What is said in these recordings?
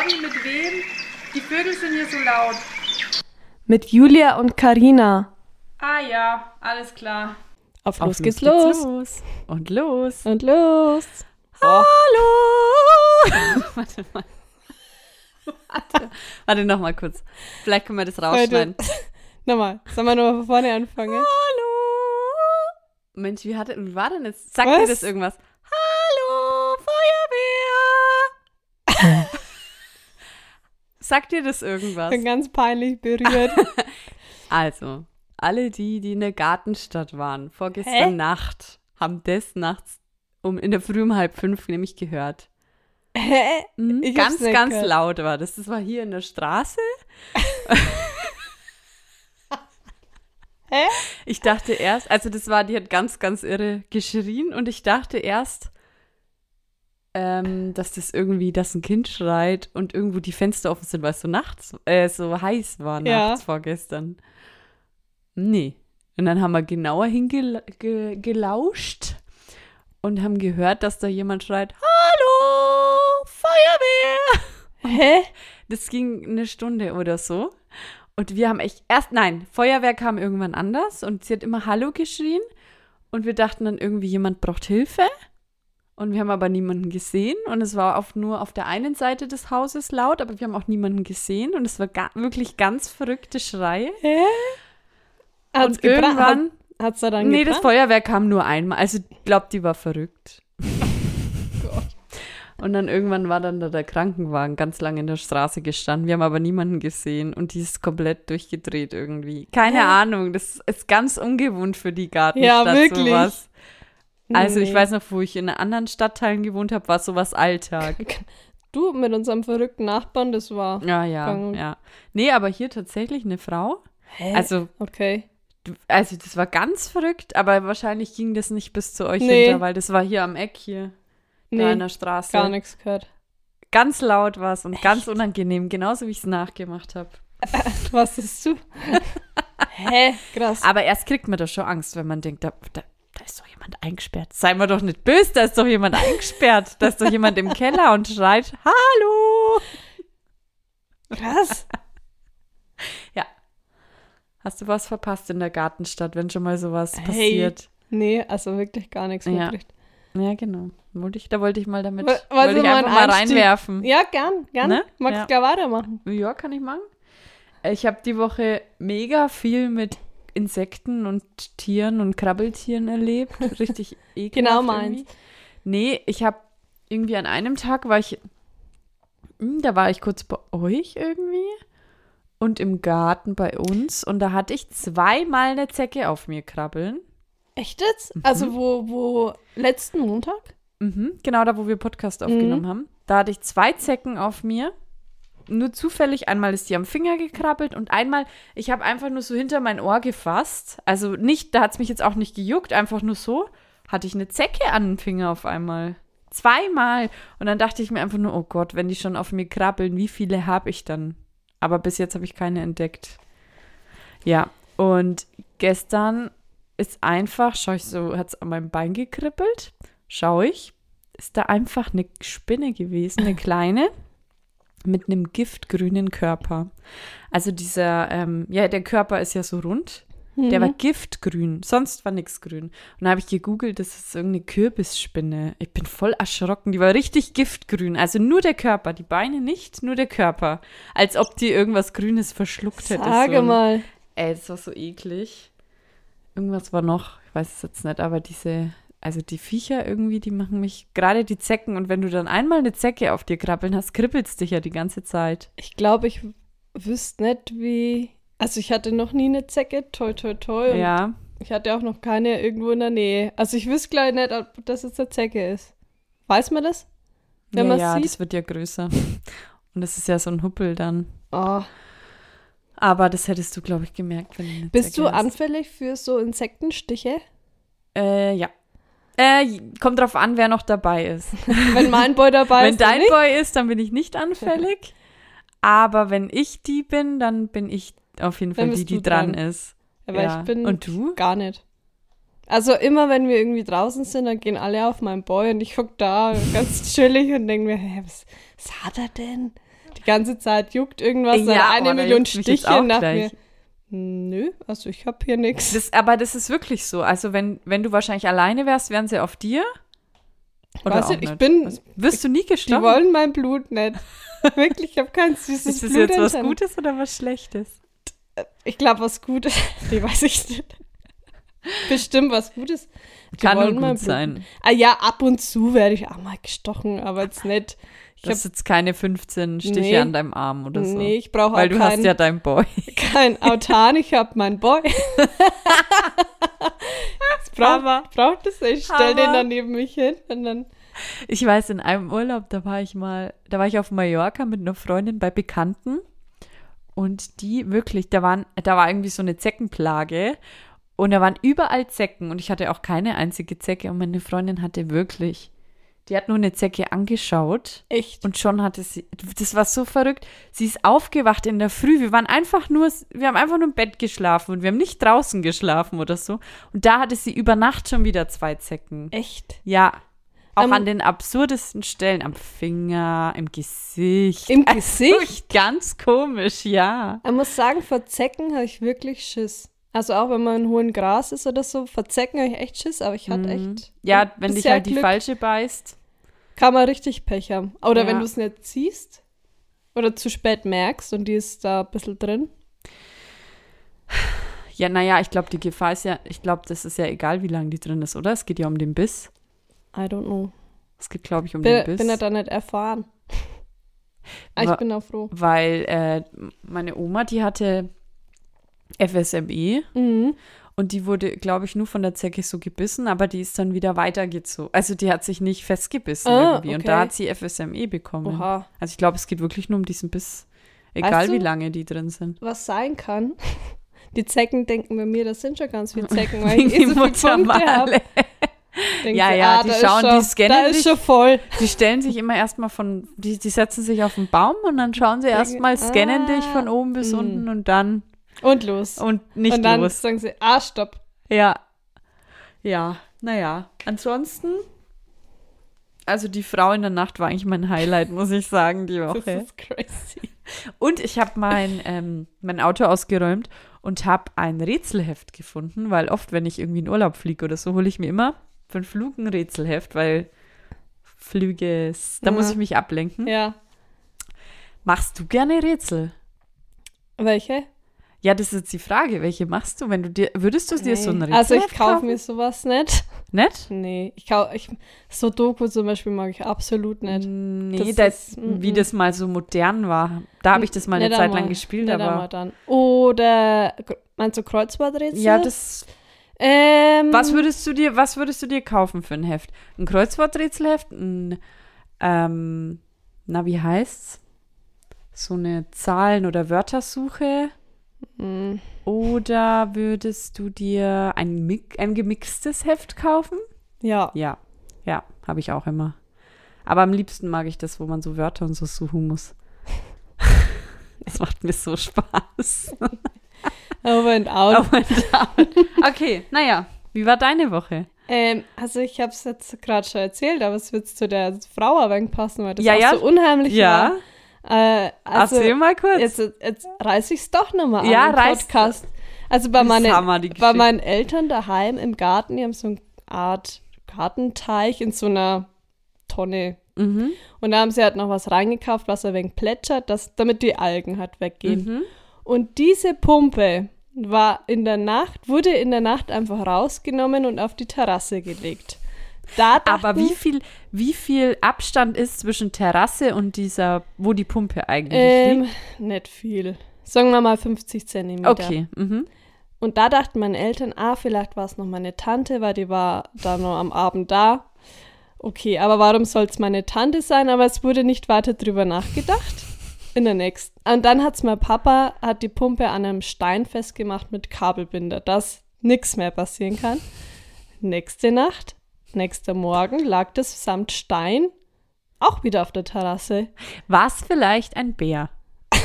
Conny, mit wem? Die Vögel sind hier so laut. Mit Julia und Karina. Ah ja, alles klar. Auf, Auf los geht's los. los. Und los. Und los. Hallo! warte mal. Warte, warte noch mal kurz. Vielleicht können wir das rausschneiden. Nochmal, sollen wir nochmal von vorne anfangen? Hallo! Mensch, wie, hatte, wie war denn das? Sagt dir das irgendwas? Sagt dir das irgendwas? Bin ganz peinlich berührt. Also, alle die, die in der Gartenstadt waren, vorgestern Hä? Nacht, haben das nachts um in der Früh um halb fünf nämlich gehört. Hä? Mhm. Ich ganz, ganz gehört. laut war das. Das war hier in der Straße. Hä? Ich dachte erst, also das war, die hat ganz, ganz irre geschrien und ich dachte erst, ähm, dass das irgendwie, dass ein Kind schreit und irgendwo die Fenster offen sind, weil es so nachts, äh, so heiß war Ja. nachts vorgestern. Nee. Und dann haben wir genauer hingelauscht und haben gehört, dass da jemand schreit, Hallo, Feuerwehr! Hä? Das ging eine Stunde oder so. Und wir haben echt erst, nein, Feuerwehr kam irgendwann anders und sie hat immer Hallo geschrien. Und wir dachten dann irgendwie, jemand braucht Hilfe. Und wir haben aber niemanden gesehen. Und es war auf, nur auf der einen Seite des Hauses laut, aber wir haben auch niemanden gesehen. Und es war ga wirklich ganz verrückte Schreie. Hä? Hat's und irgendwann, Hat, hat's da dann nee, das gebrannt? Feuerwehr kam nur einmal. Also ich glaube, die war verrückt. Und dann irgendwann war dann da der Krankenwagen ganz lange in der Straße gestanden. Wir haben aber niemanden gesehen und die ist komplett durchgedreht irgendwie. Keine Hä? Ahnung, das ist ganz ungewohnt für die Gartenstadt Ja, wirklich. sowas. Also ich Nee. weiß noch, wo ich in anderen Stadtteilen gewohnt habe, war sowas Alltag. Du mit unserem verrückten Nachbarn, das war. Ja, ja, Gang- ja. Nee, aber hier tatsächlich eine Frau. Hä? Also, okay. also das war ganz verrückt, aber wahrscheinlich ging das nicht bis zu euch Nee. hinter, weil das war hier am Eck hier, da Nee, in der Straße. gar nichts gehört. Ganz laut war es und ganz unangenehm, genauso wie ich es nachgemacht habe. Was ist du? Hä? Krass. Aber erst kriegt man da schon Angst, wenn man denkt, da, da, da ist doch jemand eingesperrt. Sei mal doch nicht böse, da ist doch jemand eingesperrt. Da ist doch jemand im Keller und schreit, Hallo! Krass. Hast du was verpasst in der Gartenstadt, wenn schon mal sowas Hey. passiert? Nee, also wirklich gar nichts Ja. mitgekriegt. Ja, genau. Wollte ich, da wollte ich mal damit, was wollte ich mal Einstieg- reinwerfen. Ja, gern, gern. Ne? Magst Ja. gar weitermachen. Ja, kann ich machen. Ich habe die Woche mega viel mit Insekten und Tieren und Krabbeltieren erlebt. Richtig ekelhaft. Genau meins. Nee, ich habe irgendwie an einem Tag war ich, hm, da war ich kurz bei euch irgendwie und im Garten bei uns und da hatte ich zweimal eine Zecke auf mir krabbeln. Echt jetzt? Also wo, wo letzten Montag? Mhm, genau da, wo wir Podcast aufgenommen haben. Da hatte ich zwei Zecken auf mir. Nur zufällig, einmal ist die am Finger gekrabbelt und einmal, ich habe einfach nur so hinter mein Ohr gefasst. Also nicht, da hat es mich jetzt auch nicht gejuckt, einfach nur so, hatte ich eine Zecke an den Finger auf einmal. Zweimal. Und dann dachte ich mir einfach nur, oh Gott, wenn die schon auf mir krabbeln, wie viele habe ich dann? Aber bis jetzt habe ich keine entdeckt. Ja, und gestern ist einfach, schau ich so, hat es an meinem Bein gekribbelt. Schau ich, ist da einfach eine Spinne gewesen, eine kleine, mit einem giftgrünen Körper. Also dieser, ähm, ja, der Körper ist ja so rund. Der Mhm. war giftgrün, sonst war nichts grün. Und da habe ich gegoogelt, das ist irgendeine Kürbisspinne. Ich bin voll erschrocken, die war richtig giftgrün. Also nur der Körper, die Beine nicht, nur der Körper. Als ob die irgendwas Grünes verschluckt hätte. Sage so ein- mal. Ey, das war so eklig. Irgendwas war noch, ich weiß es jetzt nicht, aber diese, also die Viecher irgendwie, die machen mich, gerade die Zecken, und wenn du dann einmal eine Zecke auf dir krabbeln hast, kribbelt's dich ja die ganze Zeit. Ich glaube, ich wüsste nicht, wie. Also ich hatte noch nie eine Zecke, toi toi toi. Ja, Ich hatte auch noch keine irgendwo in der Nähe. Also ich wüsste gleich nicht, ob das jetzt eine Zecke ist. Weiß man das? Wenn ja, man ja sieht? das wird ja größer. Und das ist ja so ein Huppel dann. Oh. Aber das hättest du, glaube ich, gemerkt, wenn du Bist Zecke du hast. anfällig für so Insektenstiche? Äh, ja. Äh, kommt drauf an, wer noch dabei ist. Wenn mein Boy dabei wenn ist. dann dein nicht? Boy ist, dann bin ich nicht anfällig. Aber wenn ich die bin, dann bin ich auf jeden Fall die, die dran dran. ist. Aber ja. ich bin Und du? gar nicht. Also immer, wenn wir irgendwie draußen sind, dann gehen alle auf meinen Boy und ich guck da ganz chillig und denke mir, hä, was, was hat er denn? die ganze Zeit juckt irgendwas, Ja, eine da Million Stiche dachte gleich. mir, nö, also ich habe hier nichts. Aber das ist wirklich so. Also wenn, wenn du wahrscheinlich alleine wärst, wären sie auf dir? Oder Weiß auch ich nicht? bin- Also, wirst du nie Die gestochen? wollen mein Blut nicht. Wirklich, ich habe kein süßes ist das Blut. jetzt was Gutes oder was Schlechtes? Ich glaube, was Gutes. Nee, weiß ich nicht. Bestimmt was Gutes. Die Kann nur gut Blut. sein. Ah ja, ab und zu werde ich auch mal gestochen, aber jetzt nicht. Ich Du hab, hast jetzt keine 15 Stiche Nee. an deinem Arm oder so. Nee, ich brauche auch Weil du hast keinen ja deinen Boy. kein Autan, ich habe meinen Boy. Jetzt braucht, Hammer. braucht es, ich stell den dann neben mich hin und dann. Ich weiß, in einem Urlaub, da war ich mal, da war ich auf Mallorca mit einer Freundin bei Bekannten und die wirklich, da waren, da war irgendwie so eine Zeckenplage und da waren überall Zecken und ich hatte auch keine einzige Zecke und meine Freundin hatte wirklich, die hat nur eine Zecke angeschaut Echt. und schon hatte sie, das war so verrückt, sie ist aufgewacht in der Früh, wir waren einfach nur, wir haben einfach nur im Bett geschlafen und wir haben nicht draußen geschlafen oder so und da hatte sie über Nacht schon wieder zwei Zecken. Echt. Ja. Auch Ähm, an den absurdesten Stellen, am Finger, im Gesicht. Im Also Gesicht? Ganz komisch, ja. Ich muss sagen, vor Zecken habe ich wirklich Schiss. Also auch wenn man in hohem Gras ist oder so, vor Zecken habe ich echt Schiss, aber ich hatte Mhm. echt. Ja, wenn dich halt die Glück. falsche beißt. Kann man richtig Pech haben. Oder Ja. wenn du es nicht siehst oder zu spät merkst und die ist da ein bisschen drin. Ja, naja, ich glaube, die Gefahr ist ja, ich glaube, das ist ja egal, wie lange die drin ist, oder? Es geht ja um den Biss. I don't know. Es geht, glaube ich, um Bin, den Biss. bin ja da nicht erfahren. Ah, ich bin auch froh. weil äh, meine Oma, die hatte FSME Mhm. und die wurde, glaube ich, nur von der Zecke so gebissen, aber die ist dann wieder weitergezogen. Also die hat sich nicht festgebissen Ah, irgendwie und okay. da hat sie FSME bekommen. Oha. Also ich glaube, es geht wirklich nur um diesen Biss. Egal Weißt du- wie lange die drin sind. Was sein kann, die Zecken denken bei mir, das sind schon ganz viele Zecken, weil ich eh die so Muttermale. Ja, ja, ah, die schauen, schon, die scannen Da ist dich. schon voll. Die stellen sich immer erstmal von, die, die setzen sich auf den Baum und dann schauen sie erstmal, scannen dich von oben bis mm. unten und dann Und los. und nicht und dann los. sagen sie, ah, stopp. Ja. Ja, naja. Ansonsten, also die Frau in der Nacht war eigentlich mein Highlight, muss ich sagen, die Das Woche. ist crazy. Und ich habe mein, ähm, mein Auto ausgeräumt und habe ein Rätselheft gefunden, weil oft, wenn ich irgendwie in Urlaub fliege oder so, hole ich mir immer für einen Flug ein Rätselheft, weil Flüge, ist- da muss Ja. ich mich ablenken. Ja. Machst du gerne Rätsel? Welche? Ja, das ist jetzt die Frage. Welche machst du, wenn du dir, würdest du dir so ein Nee. Rätselheft Also ich kaufe mir sowas nicht. Nicht? Nee, ich kaufe, ich, so Doku zum Beispiel mag ich absolut nicht. Nee, Das das ist- mm, wie mm. das mal so modern war. Da habe ich das mal eine Zeit lang gespielt, Nicht aber. dann. Oder, meinst du Kreuzworträtsel? Ja, das. Ähm, Was würdest du dir, was würdest du dir kaufen für ein Heft? Ein Kreuzworträtselheft? Ein, ähm, na, wie heißt's? So eine Zahlen- oder Wörtersuche? Oder würdest du dir ein, ein gemixtes Heft kaufen? Ja, Ja, ja, habe ich auch immer. Aber am liebsten mag ich das, wo man so Wörter und so suchen muss. Das macht mir so Spaß. over and out. Oh mein Gott. Okay, naja, wie war deine Woche? Ähm, also ich habe es jetzt gerade schon erzählt, aber es wird zu der Frau ein wenig passen, weil das Ja, auch ja. so unheimlich Ja, war. Äh, also erzähl mal kurz. jetzt, jetzt reiße ich es doch nochmal Ja, an, den reiß- Podcast. Also bei, meine, Hammer, bei meinen Eltern daheim im Garten, die haben so eine Art Gartenteich in so einer Tonne. mhm. Und da haben sie halt noch was reingekauft, was ein wenig plätschert, dass, damit die Algen halt weggehen. Mhm. Und diese Pumpe war in der Nacht, wurde in der Nacht einfach rausgenommen und auf die Terrasse gelegt. Aber wie viel, wie viel Abstand ist zwischen Terrasse und dieser, wo die Pumpe eigentlich Ähm, liegt? nicht viel. Sagen wir mal 50 Zentimeter. Okay. Mhm. Und da dachten meine Eltern, ah, vielleicht war es noch meine Tante, weil die war da noch am Abend da. Okay, aber warum soll es meine Tante sein? Aber es wurde nicht weiter drüber nachgedacht. In der nächsten. Und dann hat's mein Papa, hat die Pumpe an einem Stein festgemacht mit Kabelbinder, dass nichts mehr passieren kann. Nächste Nacht, nächster Morgen lag das samt Stein auch wieder auf der Terrasse. War es vielleicht ein Bär?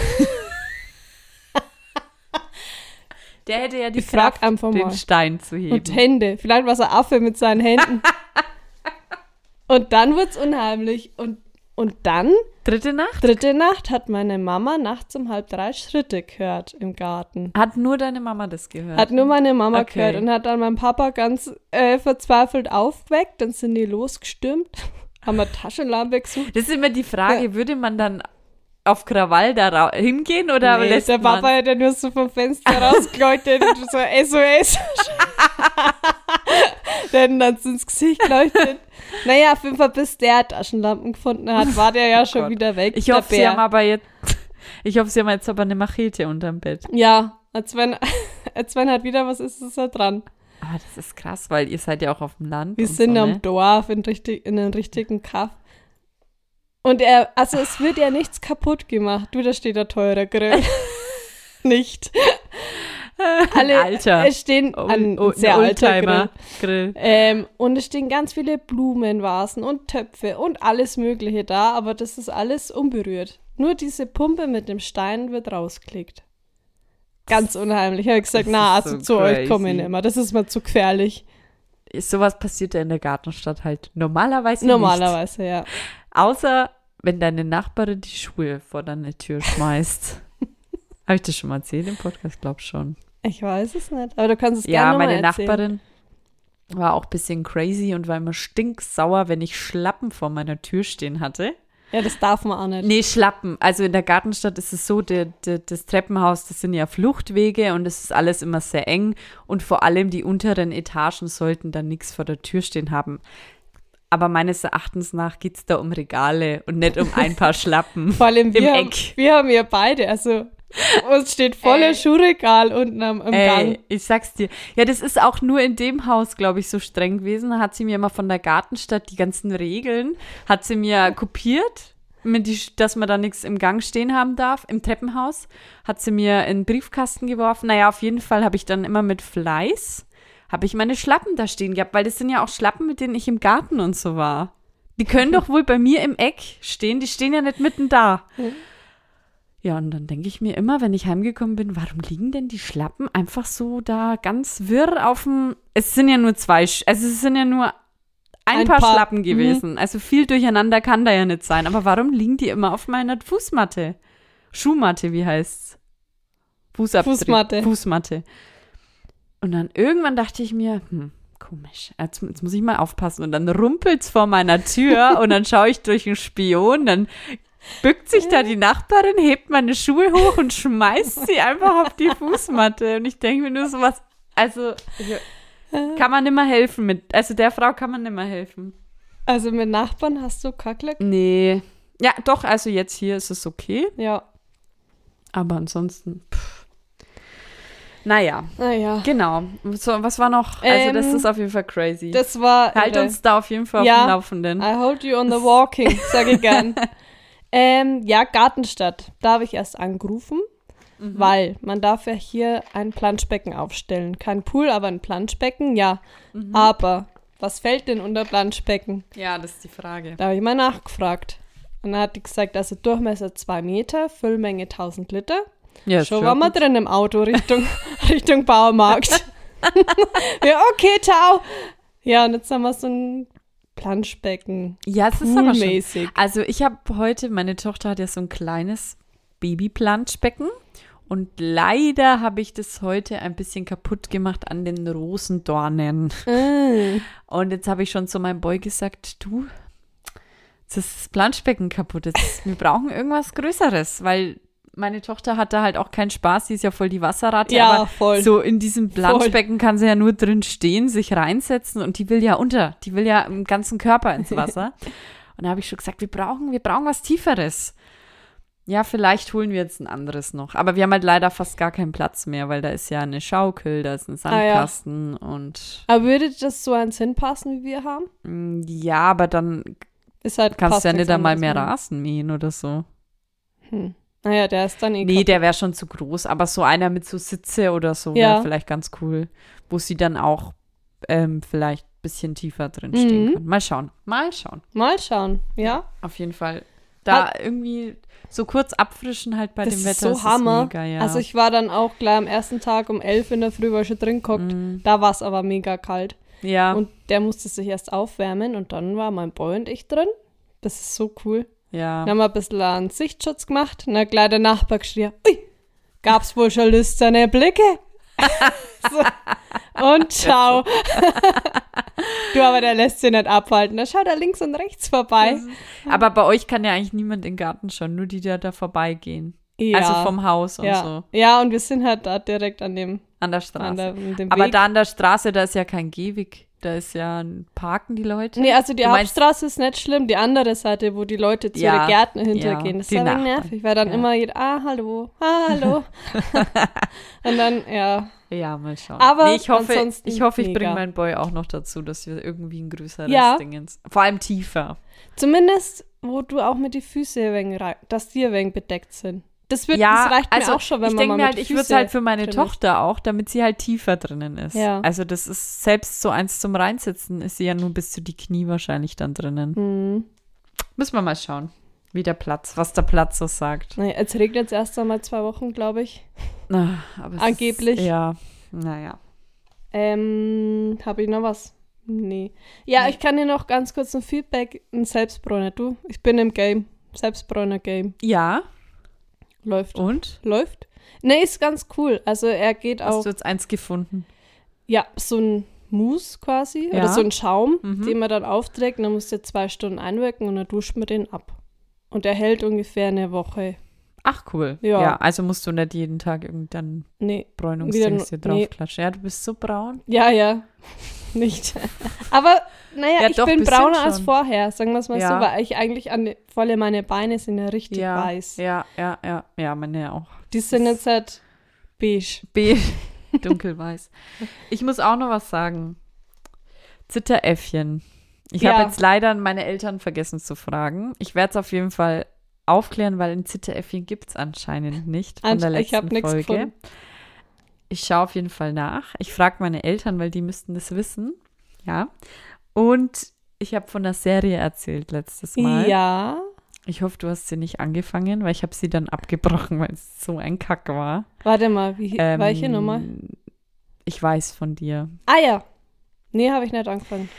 Der hätte ja die Ich Kraft, einfach den mal. Stein zu heben. Und Hände. Vielleicht war es ein Affe mit seinen Händen. und dann wird's unheimlich. Und Und dann, Dritte Nacht? dritte Nacht, hat meine Mama nachts um halb drei Schritte gehört im Garten. Hat nur deine Mama das gehört? Hat nur meine Mama Okay. gehört und hat dann meinen Papa ganz äh, verzweifelt aufgeweckt. Dann sind die losgestürmt, haben eine Taschenlampe gesucht. das ist immer die Frage, würde man dann auf Krawall da hingehen oder Nee, lässt der? Papa hat ja nur so vom Fenster rausgeleuchtet und so SOS. der hat ihn dann ins Gesicht geleuchtet. Naja, auf jeden Fall, bis der Taschenlampen gefunden hat, war der ja schon Gott. wieder weg. Ich hoffe, sie haben aber jetzt, ich hoffe, sie haben jetzt aber eine Machete unterm Bett. Ja, als wenn, als wenn halt wieder was ist, ist er dran. Aber das ist krass, weil ihr seid ja auch auf dem Land. Wir sind so, am ne? Dorf in, richtig, in einem richtigen Kaff. Und er, also es wird ja nichts kaputt gemacht. Du, da steht der teure Grill. Nicht. Alle, Alter. Es stehen ein Oh, sehr alter Grill. Oldtimer-Grill. Ähm, und es stehen ganz viele Blumenvasen und Töpfe und alles Mögliche da, aber das ist alles unberührt. Nur diese Pumpe mit dem Stein wird rausgelegt. Ganz unheimlich. Ich habe gesagt, Das na, also so zu euch komme ich crazy. nicht mehr. Das ist mir zu gefährlich. Sowas passiert ja in der Gartenstadt halt normalerweise Normalerweise, ja. nicht. Außer, wenn deine Nachbarin die Schuhe vor deine Tür schmeißt. Habe ich das schon mal erzählt im Podcast? Glaub schon. Ich weiß es nicht. Aber du kannst es Ja, gerne meine mal erzählen. Nachbarin war auch ein bisschen crazy und war immer stinksauer, wenn ich Schlappen vor meiner Tür stehen hatte. Ja, das darf man auch nicht. Nee, Schlappen. Also in der Gartenstadt ist es so, der, der, das Treppenhaus, das sind ja Fluchtwege und es ist alles immer sehr eng und vor allem die unteren Etagen sollten dann nichts vor der Tür stehen haben. Aber meines Erachtens nach geht es da um Regale und nicht um ein paar Schlappen. Vor allem wir, Im haben, Eck. wir haben ja beide, also uns steht voller Ey. Schuhregal unten am, im Ey, Gang. ich sag's dir. Ja, das ist auch nur in dem Haus, glaube ich, so streng gewesen. Da hat sie mir mal von der Gartenstadt die ganzen Regeln, hat sie mir kopiert, die, dass man da nichts im Gang stehen haben darf, im Treppenhaus. Hat sie mir in den Briefkasten geworfen. Naja, auf jeden Fall habe ich dann immer mit Fleiß, habe ich meine Schlappen da stehen gehabt, weil das sind ja auch Schlappen, mit denen ich im Garten und so war. Die können doch wohl bei mir im Eck stehen, die stehen ja nicht mitten da. Ja, und dann denke ich mir immer, wenn ich heimgekommen bin, warum liegen denn die Schlappen einfach so da ganz wirr auf dem. Es sind ja nur zwei, also es sind ja nur ein, Ein paar, paar, Schlappen mhm. gewesen. Also viel durcheinander kann da ja nicht sein. Aber warum liegen die immer auf meiner Fußmatte? Schuhmatte, wie heißt's? Fußabdruck. Fußmatte. Fußmatte. Und dann irgendwann dachte ich mir, hm, komisch, jetzt, jetzt muss ich mal aufpassen. Und dann rumpelt's vor meiner Tür und dann schaue ich durch einen Spion, dann bückt sich da die Nachbarin, hebt meine Schuhe hoch und schmeißt sie einfach auf die Fußmatte. Und ich denke mir nur so was, also kann man nicht mehr helfen mit, also der Frau kann man nicht mehr helfen. Also mit Nachbarn hast du Kackleck? Nee. Ja, doch, also jetzt hier ist es okay, Ja. aber ansonsten, pff. Naja, Naja. genau. So, was war noch? Also, das Ähm, ist auf jeden Fall crazy. Das war. halt irre. uns da auf jeden Fall auf Ja. dem Laufenden. I hold you on the walking, sage ich gern. ähm, ja, Gartenstadt. Da habe ich erst angerufen, Mhm. weil man darf ja hier ein Planschbecken aufstellen. Kein Pool, aber ein Planschbecken, ja. Mhm. Aber was fällt denn unter Planschbecken? Ja, das ist die Frage. Da habe ich mal nachgefragt. Und dann hat die gesagt, also Durchmesser 2 Meter, Füllmenge 1000 Liter. Ja, Schon waren wir drin im Auto Richtung, Richtung Baumarkt. ja, okay, ciao. Ja, und jetzt haben wir so ein Planschbecken. Ja, es ist aber schon. Poolmäßig. Also, ich habe heute, meine Tochter hat ja so ein kleines Babyplanschbecken. Und leider habe ich das heute ein bisschen kaputt gemacht an den Rosendornen. Mm. Und jetzt habe ich schon zu meinem Boy gesagt, du, das Planschbecken kaputt. Jetzt, wir brauchen irgendwas Größeres, weil meine Tochter hat da halt auch keinen Spaß. Sie ist ja voll die Wasserratte. Ja, aber voll. So in diesem Planschbecken kann sie ja nur drin stehen, sich reinsetzen und die will ja unter. Die will ja im ganzen Körper ins Wasser. und da habe ich schon gesagt, wir brauchen, wir brauchen was Tieferes. Ja, vielleicht holen wir jetzt ein anderes noch. Aber wir haben halt leider fast gar keinen Platz mehr, weil da ist ja eine Schaukel, da ist ein Ah, ja. Sandkasten und Aber würde das so ans hinpassen, wie wir haben? mm, ja, aber dann Ist halt kannst du ja nicht einmal mehr mehr. Rasen mähen oder so. Hm. Naja, der ist dann eh Nee, kaputt. der wäre schon zu groß, aber so einer mit so Sitze oder so Ja. wäre vielleicht ganz cool, wo sie dann auch ähm, vielleicht ein bisschen tiefer drin stehen Mhm. kann. Mal schauen, mal schauen. Mal schauen, ja? Auf jeden Fall. Da irgendwie so kurz abfrischen halt bei das dem ist Wetter. so Hammer. Ist mega, ja. Also ich war dann auch gleich am ersten Tag um 11 in der Früh war schon drin geguckt. Mm, Da war es aber mega kalt. ja, Und der musste sich erst aufwärmen und dann war mein Boy und ich drin. Das ist so cool. Ja. Dann haben wir ein bisschen einen Sichtschutz gemacht. Und dann gleich der Nachbar geschrien, ui, gab's wohl schon lüsterne Blicke? so. Und ciao. du, aber der lässt sich nicht abhalten. Da schaut er links und rechts vorbei. Aber bei euch kann ja eigentlich niemand in den Garten schauen, nur die, die da vorbeigehen. Ja. Also vom Haus und ja. so. Ja, und wir sind halt da direkt an dem, An der Straße. der, an dem Aber Weg. da an der Straße, da ist ja kein Gehweg. Da ist ja ein Parken die Leute. Nee, also die Du Hauptstraße ist nicht schlimm, die andere Seite, wo die Leute zu Ja, ihren Gärten ja, hintergehen, das ist aber nervig, weil dann Ja. immer jeder, ah, hallo, ah, hallo. und dann, ja, Ja, mal schauen. Aber nee, ich hoffe, ich, hoffe, ich bringe meinen Boy auch noch dazu, dass wir irgendwie ein größeres Ja. Ding ins. Vor allem tiefer. zumindest, wo du auch mit die Füße ein wenig rei- dass die ein wenig bedeckt sind. Das, wird, ja, das reicht also mir auch schon, wenn ich man denke mal mir halt, ich würde es halt für meine. Tochter auch, damit sie halt tiefer drinnen ist. Ja. Also das ist selbst so eins zum Reinsitzen, ist sie ja nur bis zu die Knie wahrscheinlich dann drinnen. Hm. Müssen wir mal schauen, wie der Platz, was der Platz so sagt. Nee, jetzt regnet es erst einmal zwei Wochen, glaube ich. Na, Angeblich. Ist, ja, naja. Ähm, habe ich noch was? Nee. Ja, Nee. ich kann dir noch ganz kurz ein Feedback, ein Selbstbräuner. Du, ich bin im Game. Selbstbräuner-Game. Ja, Läuft. und? Läuft. Nee, ist ganz cool. Also er geht Hast auch, du jetzt eins gefunden? ja, so ein Mousse quasi Ja. oder so ein Schaum, Mhm. den man dann aufträgt. Und dann musst du zwei Stunden einwirken und dann duscht man den ab. Und er hält ungefähr eine Woche. Ach, cool. Ja. Ja, also musst du nicht jeden Tag irgendein Nee, Bräunungsdings dir nur- nee. draufklatschen. Ja, du bist so braun. ja, ja, nicht. Aber naja, Ja, ich doch, bin brauner als vorher, sagen wir es mal Ja. so, weil ich eigentlich an allem meine Beine sind ja richtig ja, weiß. Ja, ja, ja. Ja, meine auch. Die sind jetzt halt beige. B. Dunkelweiß. Ich muss auch noch was sagen. Zitteräffchen. Ich habe jetzt leider meine Eltern vergessen zu fragen. Ich werde es auf jeden Fall aufklären, weil ein Zitteräffchen gibt es anscheinend nicht von der Ansch- ich letzten nix Folge. gefunden. Ich schaue auf jeden Fall nach. Ich frage meine Eltern, weil die müssten das wissen. Ja. Und ich habe von der Serie erzählt letztes Mal. Ja. Ich hoffe, du hast sie nicht angefangen, weil ich habe sie dann abgebrochen, weil es so ein Kack war. Warte mal, wie, Ähm, welche Nummer? Ich weiß von dir. Ah ja. Nee, habe ich nicht angefangen.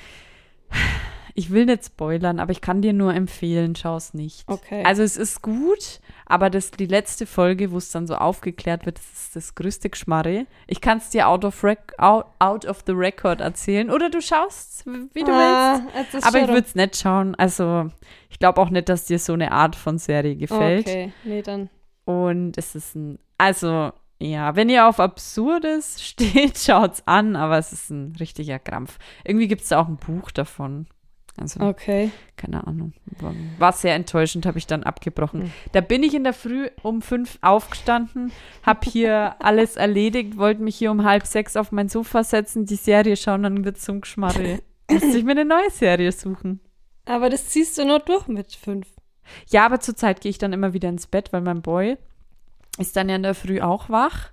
Ich will nicht spoilern, aber ich kann dir nur empfehlen, schau es nicht. Okay. Also es ist gut, aber das, die letzte Folge, wo es dann so aufgeklärt wird, das ist das größte Geschmarre. Ich kann es dir out of, out, out of the record erzählen oder du schaust, wie du willst. ah, ist Aber ich würde es nicht schauen. Also ich glaube auch nicht, dass dir so eine Art von Serie gefällt. Okay, nee, dann. Und es ist ein, also ja, wenn ihr auf Absurdes steht, schaut's an, aber es ist ein richtiger Krampf. Irgendwie gibt es da auch ein Buch davon. Also, Okay. keine Ahnung. War, sehr enttäuschend, habe ich dann abgebrochen. Hm. Da bin ich in der Früh um fünf aufgestanden, habe hier alles erledigt, wollte mich hier um halb sechs auf mein Sofa setzen, die Serie schauen, dann wird zum Geschmarre. Musste ich mir eine neue Serie suchen. Aber das ziehst du nur durch mit fünf. Ja, aber zurzeit gehe ich dann immer wieder ins Bett, weil mein Boy ist dann ja in der Früh auch wach.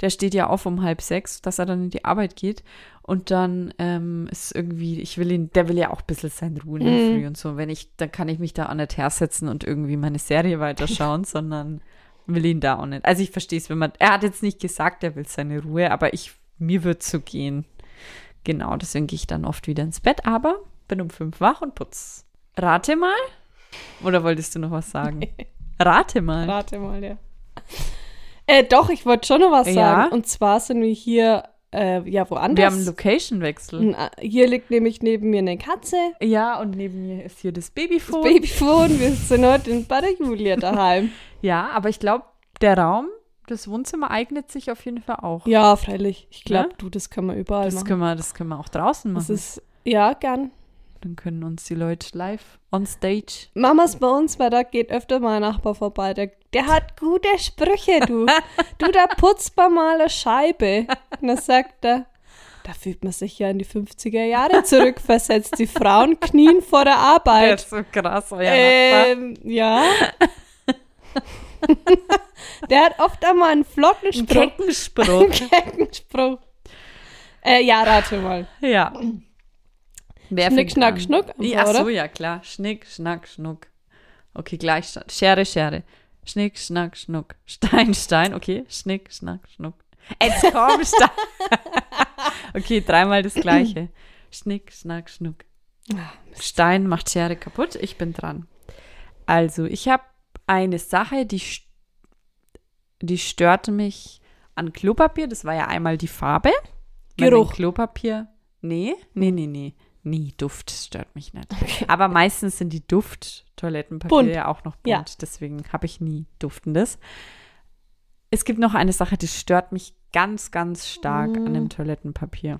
Der steht ja auf um halb sechs, dass er dann in die Arbeit geht. Und dann ähm, ist irgendwie, ich will ihn, der will ja auch ein bisschen seine Ruhe in der Mhm. Früh und so. Wenn ich, dann kann ich mich da auch nicht hersetzen und irgendwie meine Serie weiterschauen, sondern will ihn da auch nicht. Also ich verstehe es, wenn man, er hat jetzt nicht gesagt, er will seine Ruhe, aber ich, mir wird so gehen. Genau, deswegen gehe ich dann oft wieder ins Bett, aber bin um fünf wach und putz. Rate mal. Oder wolltest du noch was sagen? Rate mal. Rate mal, ja. Äh, doch, ich wollte schon noch was Ja? sagen. Und zwar sind wir hier, äh, ja, woanders. Wir haben einen Location-Wechsel. N- Hier liegt nämlich neben mir eine Katze, Ja, und neben mir ist hier das Babyphone. das Babyphone. Wir sind heute in- der Julia daheim. Ja, aber ich glaube, der Raum, das Wohnzimmer eignet sich auf jeden Fall auch. ja, freilich. Ich glaube, Ja? du, das kann man überall das, machen. können wir, das können wir auch draußen Das machen. ist, ja, gern. Dann können uns die Leute live on stage. Wir es bei uns, weil da geht öfter mal ein Nachbar vorbei. Der, der hat gute Sprüche, du. du, da putzt man mal eine Scheibe. Und dann sagt er, da fühlt man sich ja in die 50er Jahre zurückversetzt. Die Frauen knien vor der Der Arbeit. ist so krass, euer. Ähm, ja. der hat oft einmal einen flotten Spruch. kecken Spruch. kecken Spruch. Äh, ja, rate mal. ja. Wer Schnick, schnack, an? schnuck, Ja, ach so, ja, klar. Schnick, schnack, schnuck. Okay, gleich. Schere, Schere. Schnick, schnack, schnuck. Stein, Stein. Okay, Schnick, schnack, schnuck. Jetzt komm, Stein. okay, dreimal das Gleiche. Schnick, schnack, schnuck. Stein macht Schere kaputt. Ich bin dran. Also, ich habe eine Sache, die, die störte mich an Klopapier. Das war ja einmal die Farbe. Geruch. Klopapier. Nee, nee, nee, nee. Nee, Duft stört mich nicht. Aber meistens sind die Duft-Toilettenpapier Bunt. ja auch noch bunt. Ja. Deswegen habe ich nie duftendes. Es gibt noch eine Sache, die stört mich ganz, ganz stark an Mm. dem Toilettenpapier.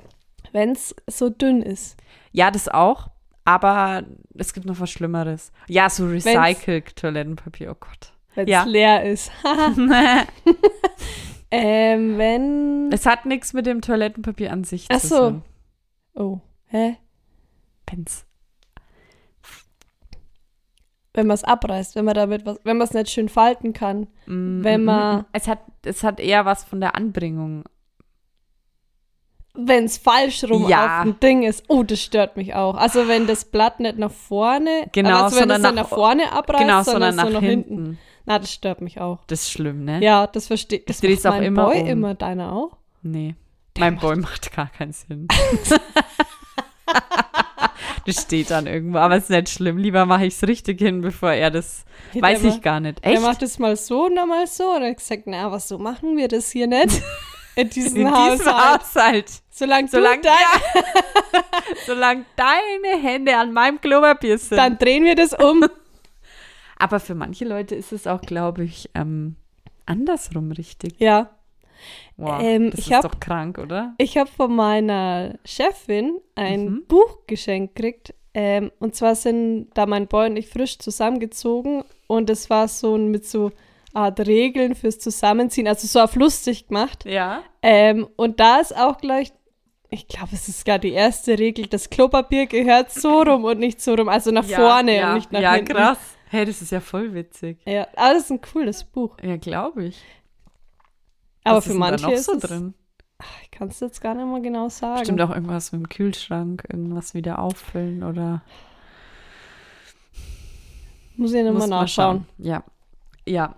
Wenn es so dünn ist. Ja, das auch. Aber es gibt noch was Schlimmeres. Ja, so Recycle-Toilettenpapier. Oh Gott. Wenn es Ja. leer ist. ähm, wenn. es hat nichts mit dem Toilettenpapier an sich Ach zu so. tun. Oh, hä? Wenn's Wenn man es abreißt, wenn man damit was, wenn man es nicht schön falten kann. Mm, Wenn mm, man-. Es hat, es hat eher was von der Anbringung. Wenn es falsch rum Ja. auf dem Ding ist. Oh, das stört mich auch. Also wenn das Blatt nicht nach vorne, Genau, also wenn sondern es nicht nach- nach vorne abreißt, genau, sondern, sondern so nach nach hinten. hinten. Na, das stört mich auch. Das ist schlimm, ne? Ja, das versteht. Das dreh's macht auch mein immer Boy um. immer, deiner auch. Nee. Mein Boy macht gar keinen Sinn. das steht dann irgendwo, aber ist nicht schlimm. Lieber mache ich es richtig hin, bevor er das. Der weiß ich gar nicht. Er Echt? macht es mal so und dann mal so. Und er hat gesagt, na, was so machen wir das hier nicht? In diesem In Haushalt. diesem Haushalt. Solange Solange, dein, ja. Solange deine Hände an meinem Klopapier sind. dann drehen wir das um. Aber für manche Leute ist es auch, glaube ich, ähm, andersrum richtig. ja. Wow, Ähm, das ich ist hab- doch krank, oder? Ich habe von meiner Chefin ein Mhm. Buch geschenkt gekriegt. Ähm, und zwar sind da mein Boy und ich frisch zusammengezogen. Und es war so ein, mit so Art Regeln fürs Zusammenziehen, also so auf lustig gemacht. Ja. Ähm, und da ist auch gleich, ich glaube, es ist gar die erste Regel, das Klopapier gehört so rum und nicht so rum, also nach vorne ja, und nicht nach Ja, hinten. krass. Hey, das ist ja voll witzig. Ja, aber das ist ein cooles Buch. Ja, glaube ich. Aber für manche ist so es, drin. ich kann es jetzt gar nicht mal genau sagen. Bestimmt auch irgendwas mit dem Kühlschrank, irgendwas wieder auffüllen oder Muss ich nochmal mal nachschauen. schauen. Ja. Ja.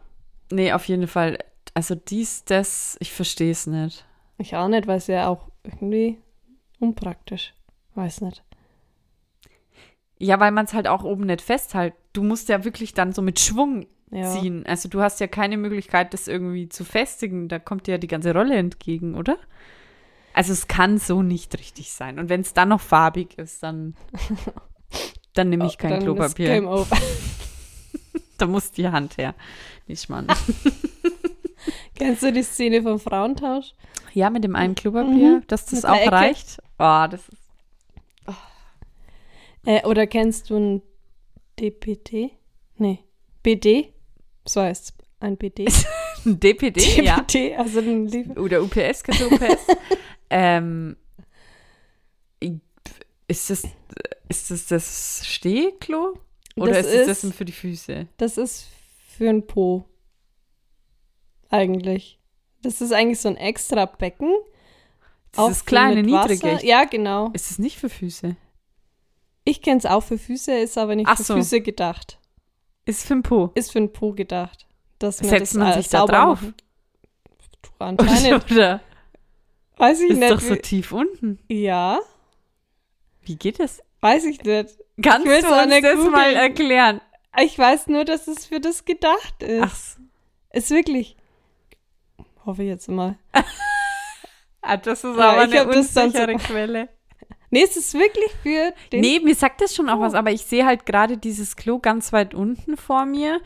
Nee, auf jeden Fall. Also dies, das, ich verstehe es nicht. Ich auch nicht, weil es ja auch irgendwie unpraktisch. Weiß nicht. Ja, weil man es halt auch oben nicht festhält. Du musst ja wirklich dann so mit Schwung Ja. ziehen. Also du hast ja keine Möglichkeit, das irgendwie zu festigen. Da kommt dir ja die ganze Rolle entgegen, oder? Also es kann so nicht richtig sein. Und wenn es dann noch farbig ist, dann, dann nehme ich kein Oh, ist Klopapier. Game over. Da muss die Hand her. Nicht Mann. Kennst du die Szene vom Frauentausch? Ja, mit dem einen Klopapier, Mhm. dass das Mit auch reicht. Oh, das ist Äh, oder kennst du ein DPT? Nee. BD? So heißt ein BD. ein DPD, ja. DPT, also ein Liebe. Oder UPS, kennst du UPS? ähm, ist das, ist das das Stehklo? Oder Das ist es ist- das für die Füße? Das ist für ein Po. Eigentlich. Das ist eigentlich so ein extra Becken. Das ist kleine, Wasser. niedrige. Ja, genau. Ist es nicht für Füße? Ich kenne es auch für Füße, ist aber nicht Ach für so. Füße gedacht. Ist für den Po. Ist für ein Po gedacht. Dass man Setzt das man äh, sich da drauf? anscheinend. Oder weiß ich ist nicht. doch so tief unten. ja, Wie geht das? weiß ich nicht. Kannst will's du uns das mal googeln. erklären? Ich weiß nur, dass es für das gedacht ist. Ach. Ist wirklich. Hoffe ich jetzt mal. ah, das ist Ja, aber ich eine unsichere Quelle. Nee, es ist wirklich für den. Nee, mir sagt das schon auch Oh. was, aber ich sehe halt gerade dieses Klo ganz weit unten vor mir.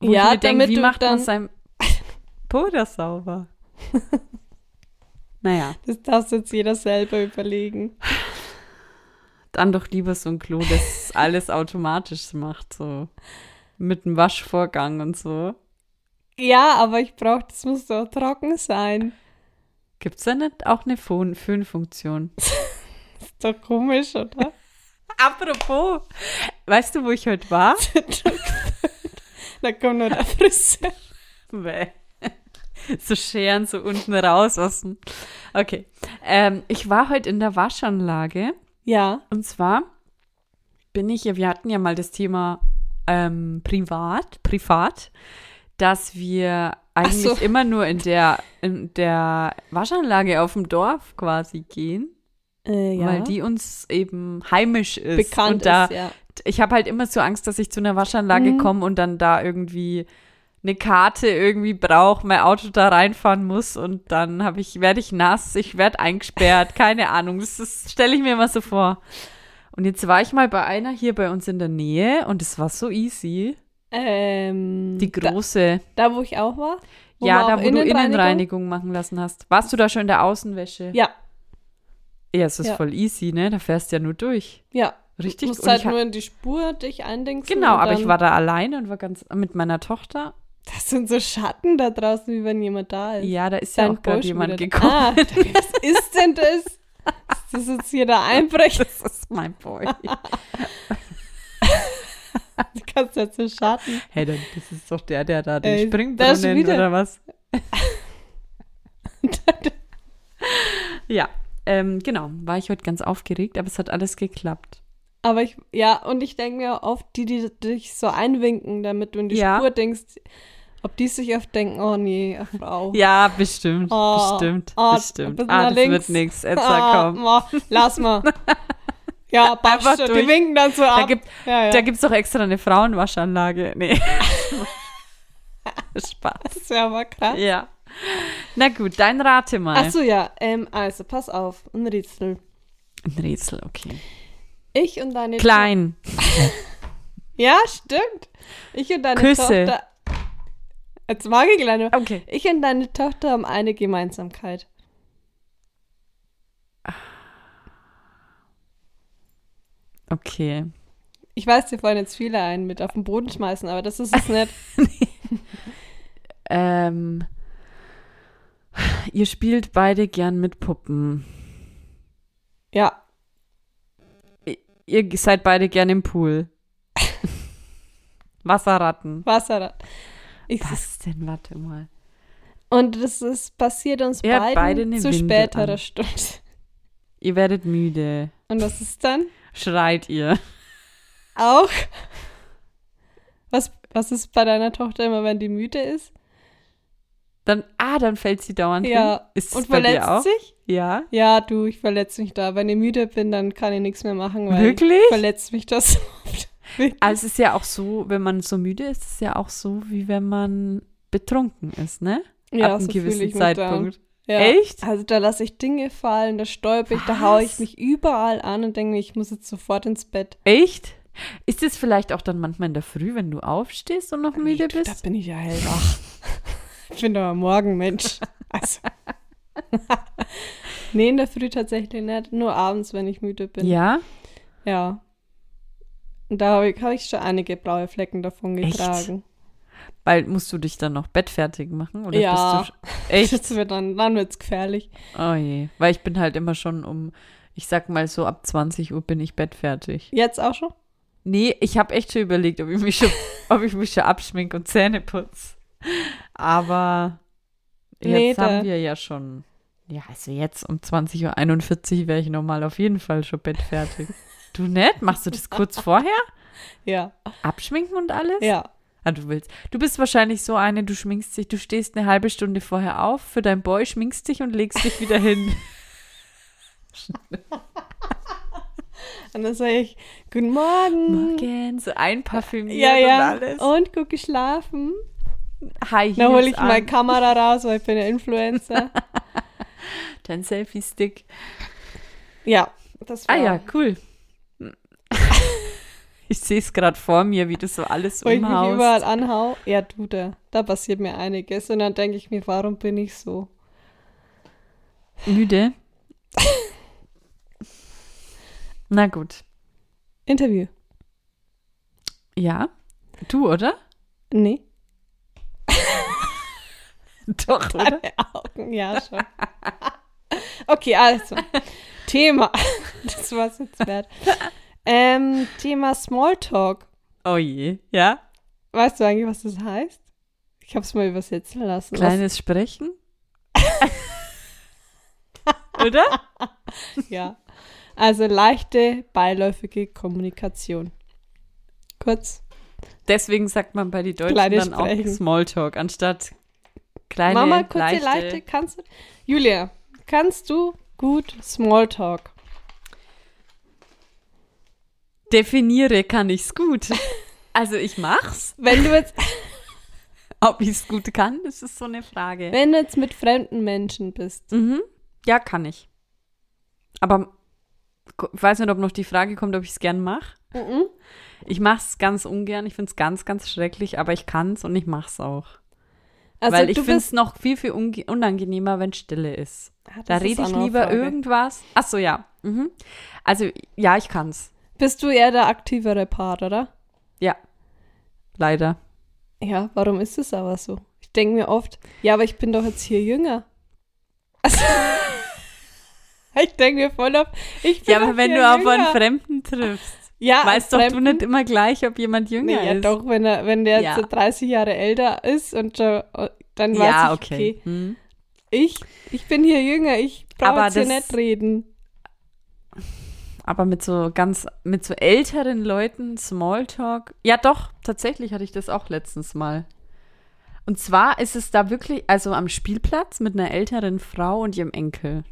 Wo Ja, ich mir denk, damit wie du macht man sein da sauber? naja, Das darf jetzt jeder selber überlegen. dann doch lieber so ein Klo, das alles automatisch macht, so mit dem Waschvorgang und so. Ja, aber ich brauche, das muss doch trocken sein. Gibt's da nicht auch eine Föhn- Föhnfunktion? Doch komisch, oder? Apropos, weißt du, wo ich heute war? da kommt nur der Friseur. So Scheren so unten raus aus dem. Okay. Ähm, ich war heute in der Waschanlage Ja. und zwar bin ich ja, wir hatten ja mal das Thema ähm, privat, privat, dass wir eigentlich so. immer nur in der, in der Waschanlage auf dem Dorf quasi gehen, Äh, ja. weil die uns eben heimisch ist. bekannt und da ist, ja. ich habe halt immer so Angst, dass ich zu einer Waschanlage Mhm. komme und dann da irgendwie eine Karte irgendwie brauche, mein Auto da reinfahren muss und dann habe ich, werde ich nass, ich werde eingesperrt, keine Ahnung. Das, das stelle ich mir immer so vor. Und jetzt war ich mal bei einer hier bei uns in der Nähe und es war so easy. Ähm, Die große. Da, da, wo ich auch war? Wo ja, da wo du Innenreinigung machen lassen hast. Warst du da schon in der Außenwäsche? Ja, Ja, es ist Ja. voll easy, ne? Da fährst du ja nur durch. ja. Richtig. Du musst Und halt nur in die Spur dich eindingsen. genau, aber ich war da alleine und war ganz mit meiner Tochter. Das sind so Schatten da draußen, wie wenn jemand da ist. Ja, da ist ja Dein auch gerade jemand gekommen. Ah, was ist denn das? Ist das jetzt hier der Einbrecher? Das ist mein Boy. Du kannst jetzt so Schatten. hey, dann, das ist doch der, der da den Ey, Springbrunnen oder was? ja, ähm, genau. War ich heute ganz aufgeregt, aber es hat alles geklappt. Aber ich, ja, und ich denke mir oft, die, die dich so einwinken, damit du in die Ja. Spur denkst, ob die sich oft denken, oh nee, Frau. Ja, bestimmt, Oh, bestimmt, oh, bestimmt. Ah, das links. wird nix. Jetzt Ah, komm. ma, lass mal. Ja, passt Einfach schon. Die winken dann so ab. Da gibt ja, ja. da gibt's doch extra eine Frauenwaschanlage. Nee. Spaß. das wäre aber krass. Ja. Na gut, dein Rate mal. Ach so, ja. Ähm, also, pass auf. Ein Rätsel. Ein Rätsel, okay. Ich und deine Klein. Ja, stimmt. Ich und deine Küsse. Tochter. Jetzt mag ich noch. Okay. Ich und deine Tochter haben eine Gemeinsamkeit. Okay. Ich weiß, dir fallen jetzt viele ein mit auf den Boden schmeißen, aber das ist es nicht. Ähm, ihr spielt beide gern mit Puppen. Ja, Ihr seid beide gern im Pool. Wasserratten. Wasser. Ich, Was denn? Warte mal. und das ist passiert uns Ihr beiden beide zu Windel späterer an. Stunde. Ihr werdet müde. Und was ist dann? Schreit ihr. Auch. Was, was ist bei deiner Tochter immer, wenn die müde ist? Dann, ah, dann fällt sie dauernd Ja. hin. Ist Und bei dir verletzt auch? sich? Ja. Ja, du, ich verletze mich da. Wenn ich müde bin, dann kann ich nichts mehr machen, weil Wirklich? verletzt mich das oft. Also es ist ja auch so, wenn man so müde ist, ist es ja auch so, wie wenn man betrunken ist, ne? ja, Ab einem so gewissen Zeitpunkt. Ja. Echt? Also da lasse ich Dinge fallen, da stolper ich, da haue ich Was? mich überall an und denke mir, ich muss jetzt sofort ins Bett. Echt? Ist es vielleicht auch dann manchmal in der Früh, wenn du aufstehst und noch müde Nee, du, Da bist? bin ich ja hellwach. ich bin doch am Morgen Mensch. Also. nee, in der Früh tatsächlich nicht. Nur abends, wenn ich müde bin. Ja? Ja. Und da habe ich, hab ich schon einige blaue Flecken davon Echt? getragen. Weil musst du dich dann noch bettfertig machen? Oder Ja. bist du sch- echt? Das wird dann, dann wird's gefährlich. Oh je. Weil ich bin halt immer schon um, ich sag mal so ab 20 Uhr bin ich bettfertig. Jetzt auch schon? Nee, ich habe echt schon überlegt, ob ich mich schon, ob ich mich schon abschmink und Zähne putz. Aber jetzt Nee, haben wir ja schon. Ja, also jetzt um 20.41 Uhr wäre ich normal auf jeden Fall schon bettfertig. du nicht? Machst du das kurz vorher? Ja. Abschminken und alles? Ja. Ah, du willst. Du bist wahrscheinlich so eine, du schminkst dich, du stehst eine halbe Stunde vorher auf für dein Boy, schminkst dich und legst dich wieder hin. Und dann sage ich, guten Morgen. Morgen, so einparfümiert Ja, ja. und alles. Und gut geschlafen. High Dann hole Heels ich meine an, Kamera raus, weil ich bin ja Influencer. dein Selfie-Stick. ja, das war Ah ja, cool. Ich sehe es gerade vor mir, wie du so alles wo ich mich überall anhau. Ja, du, da, da passiert mir einiges. Und dann denke ich mir, warum bin ich so? Müde. Na gut. Interview. Ja. Du, oder? Nee. Doch, oder? Deine Augen, ja schon. okay, also. Thema. Das war's jetzt wert. Ähm, Thema Smalltalk. Oh je. Ja? Weißt du eigentlich, was das heißt? Ich habe es mal übersetzen lassen. Kleines Sprechen? oder? Was, ja. Also leichte, beiläufige Kommunikation. Kurz. Deswegen sagt man bei den Deutschen Kleine dann Sprechen. auch Smalltalk, anstatt kleine, Mama, kurze, leichte. leichte. Kannst du? Julia, kannst du gut Smalltalk? definiere, kann ich's gut. Also ich mach's. Wenn du jetzt, Ob ich's gut kann, das ist so eine Frage. wenn du jetzt mit fremden Menschen bist, Mhm. Ja, kann ich. Aber ich weiß nicht, ob noch die Frage kommt, ob ich es gern mache. mhm. Ich mache es ganz ungern. Ich finde es ganz, ganz schrecklich, aber ich kann es und ich mache es auch. Also Weil ich du finde es bist, noch viel, viel unangenehmer, wenn Stille ist. Ah, Da rede ich lieber Frage. irgendwas. Ach so, ja. Mhm. Also, ja, ich kann's. Bist du eher der aktivere Part, oder? Ja. Leider. Ja, warum ist es aber so? Ich denke mir oft, ja, aber ich bin doch jetzt hier jünger. Also, ich denke mir voll oft, ich bin Ja, aber wenn du auf jünger. einen Fremden triffst, ja, weißt doch du nicht immer gleich, ob jemand jünger Nee, ja, ist. doch, wenn, er, wenn der Ja. so 30 Jahre älter ist und schon, dann weiß Ja, ich, okay. okay, Hm. ich, ich bin hier jünger, ich brauche jetzt hier nicht reden. Aber mit so ganz, mit so älteren Leuten, Smalltalk. Ja, doch, tatsächlich hatte ich das auch letztens mal. Und zwar ist es da wirklich, also am Spielplatz mit einer älteren Frau und ihrem Enkel.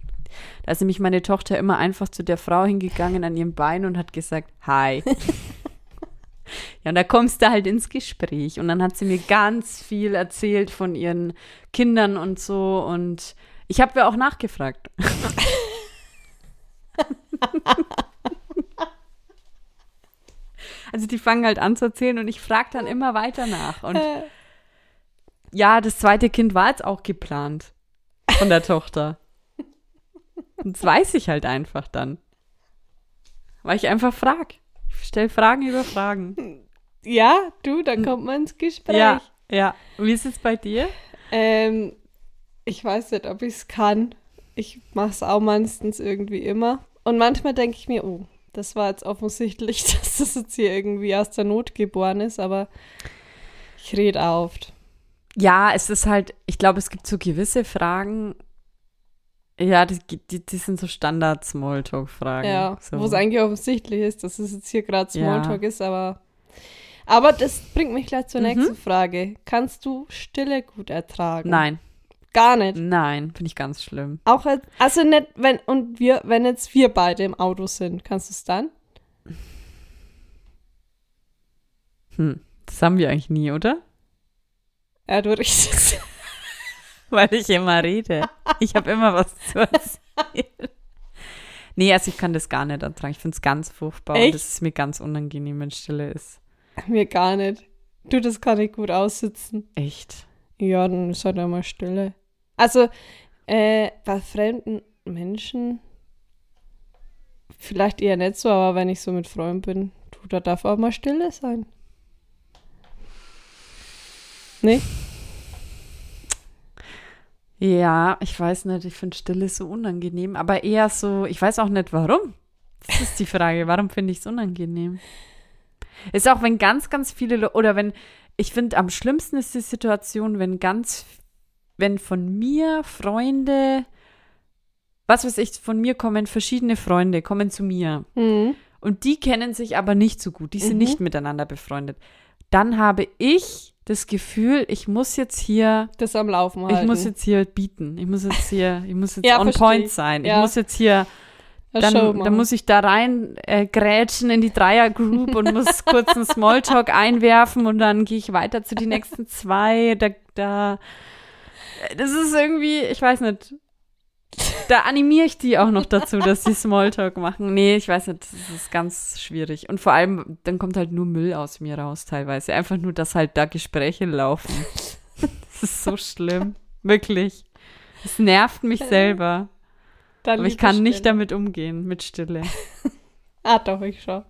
Da ist nämlich meine Tochter immer einfach zu der Frau hingegangen an ihrem Bein und hat gesagt, hi. ja, und da kommst du halt ins Gespräch. Und dann hat sie mir ganz viel erzählt von ihren Kindern und so. Und ich habe ja auch nachgefragt. Also die fangen halt an zu erzählen und ich frage dann immer weiter nach. Und Äh, ja, das zweite Kind war jetzt auch geplant von der Tochter. Und das weiß ich halt einfach dann. Weil ich einfach frag. Ich stelle Fragen über Fragen. ja, du, dann kommt man ins Gespräch. Ja, ja. Wie ist es bei dir? Ähm, ich weiß nicht, ob ich es kann. Ich mache es auch meistens irgendwie immer. Und manchmal denke ich mir, oh, das war jetzt offensichtlich, dass das jetzt hier irgendwie aus der Not geboren ist, aber ich rede oft. Ja, es ist halt, ich glaube, es gibt so gewisse Fragen, ja, die, die, die sind so Standard-Smalltalk-Fragen. Ja, so. wo es eigentlich offensichtlich ist, dass es jetzt hier gerade Ja. Smalltalk ist, aber. Aber das bringt mich gleich zur Mhm. nächsten Frage. Kannst du Stille gut ertragen? Nein, Gar nicht. nein, finde ich ganz schlimm. Auch als, also nicht, wenn, und wir, wenn jetzt wir beide im Auto sind, kannst du es dann? Hm, das haben wir eigentlich nie, oder? Ja, du riechst Weil ich immer rede. Ich habe immer was zu erzählen. Nee, also ich kann das gar nicht ertragen. Ich finde es ganz furchtbar und Echt? es ist mir ganz unangenehm, wenn Stille ist. Mir gar nicht. Du, das kann ich gut aussitzen. Echt. Ja, dann ist halt einmal Stille. Also, äh, bei fremden Menschen vielleicht eher nicht so, aber wenn ich so mit Freunden bin, du, da darf auch mal Stille sein. Nee? Ja, ich weiß nicht, ich finde Stille so unangenehm, aber eher so, ich weiß auch nicht warum. Das ist die Frage, warum finde ich es unangenehm? Ist auch, wenn ganz, ganz viele Leute, oder wenn, ich finde, am schlimmsten ist die Situation, wenn ganz, wenn von mir Freunde, was weiß ich, von mir kommen verschiedene Freunde, kommen zu mir Mhm. und die kennen sich aber nicht so gut, die sind Mhm. nicht miteinander befreundet. Dann habe ich das Gefühl, ich muss jetzt hier Das am Laufen halten. ich muss jetzt hier bieten. Ich muss jetzt hier, ich muss jetzt Ja, on versteh point sein. Ja. Ich muss jetzt hier, dann, dann muss ich da rein äh, grätschen in die Dreiergroup und muss kurz einen Smalltalk einwerfen und dann gehe ich weiter zu den nächsten zwei. Da, da, das ist irgendwie, ich weiß nicht. Da animiere ich die auch noch dazu, dass die Smalltalk machen. Nee, ich weiß nicht, das ist ganz schwierig. Und vor allem, dann kommt halt nur Müll aus mir raus teilweise. Einfach nur, dass halt da Gespräche laufen. Das ist so schlimm. Wirklich. Es nervt mich selber. Dann Aber ich kann nicht Stille. damit umgehen, mit Stille. Ah, doch, ich schon.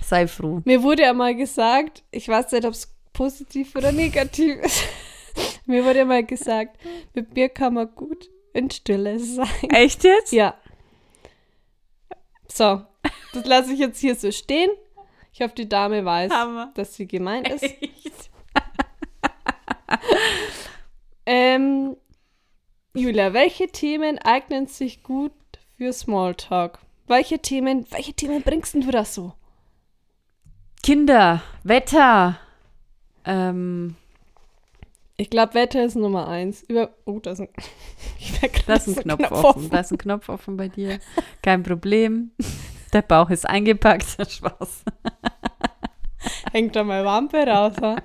Sei froh. Mir wurde ja mal gesagt, ich weiß nicht, ob es positiv oder negativ ist. Mir wurde ja mal gesagt, mit mir kann man gut in Stille sein. Echt jetzt? Ja. So, das lasse ich jetzt hier so stehen. Ich hoffe, die Dame weiß, Hammer. dass sie gemeint ist. Echt? Ähm, Julia, welche Themen eignen sich gut für Smalltalk? Welche Themen, welche Themen bringst du da so? Kinder, Wetter. Ähm, Ich glaube, Wetter ist Nummer eins. Über, oh, da ist ein, da ist ein Knopf, offen. Da ist ein Knopf offen bei dir. Kein Problem. Der Bauch ist eingepackt. Spaß. Hängt da mal Wampe raus, ha?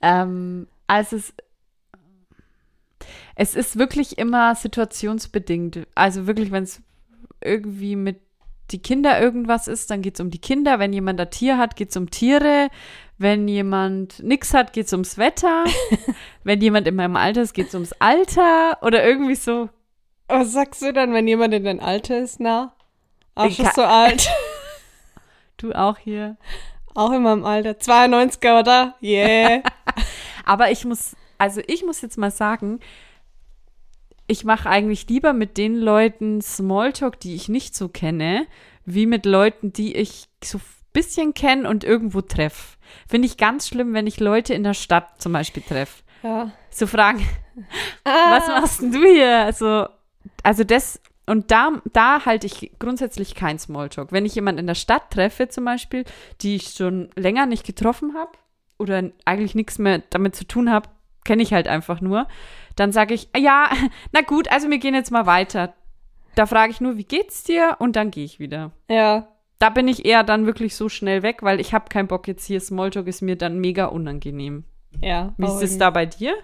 Ähm, also es, es ist wirklich immer situationsbedingt. Also wirklich, wenn es irgendwie mit die Kinder irgendwas ist, dann geht es um die Kinder. Wenn jemand ein Tier hat, geht es um Tiere. Wenn jemand nichts hat, geht es ums Wetter. wenn jemand in meinem Alter ist, geht es ums Alter. Oder irgendwie so. Was sagst du dann, wenn jemand in dein Alter ist, na? Schon kann- so alt. Du auch hier. Auch in meinem Alter. 92er, oder? Yeah. Aber ich muss, also ich muss jetzt mal sagen, ich mache eigentlich lieber mit den Leuten Smalltalk, die ich nicht so kenne, wie mit Leuten, die ich so bisschen kenne und irgendwo treffe. Finde ich ganz schlimm, wenn ich Leute in der Stadt zum Beispiel treffe. ja. So fragen, Ah, was machst denn du hier? Also, also das, und da, da halte ich grundsätzlich kein Smalltalk. Wenn ich jemanden in der Stadt treffe, zum Beispiel, die ich schon länger nicht getroffen habe oder eigentlich nichts mehr damit zu tun habe, kenne ich halt einfach nur, dann sage ich, ja, na gut, also wir gehen jetzt mal weiter. Da frage ich nur, wie geht's dir? Und dann gehe ich wieder. Ja. Da bin ich eher dann wirklich so schnell weg, weil ich habe keinen Bock jetzt hier. Smalltalk ist mir dann mega unangenehm. Ja. Wie ist es da bei dir?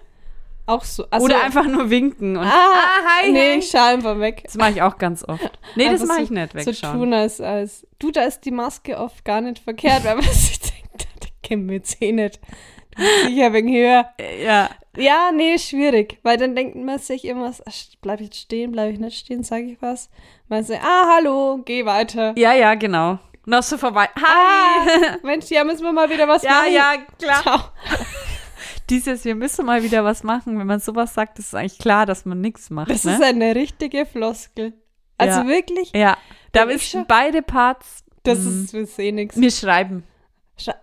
Auch so. Ach Oder so. einfach nur winken und Ah, hi, nee, ich schaue einfach weg. Das mache ich auch ganz oft. Nee, das mache so- ich nicht, So wegschauen. tun, als, als. Du, da ist die Maske oft gar nicht verkehrt, weil man sich denkt, der kennt mich jetzt eh nicht. Du bist sicher wegen höher. ja. Ja, nee, schwierig. Weil dann denkt man sich immer, ach, bleib ich jetzt stehen, bleib ich nicht stehen, sage ich was. Man sagt, ah, hallo, geh weiter. ja, ja, genau. Noch so vorbei. Hi! Ah, Mensch, ja, müssen wir mal wieder was ja, machen. ja, klar. Ciao. Dieses, wir müssen mal wieder was machen. Wenn man sowas sagt, ist eigentlich klar, dass man nichts macht. Das ne? ist eine richtige Floskel. Also Ja. wirklich, ja, da schon. beide Parts. das mm, ist für eh nix. Mir schreiben. Scha-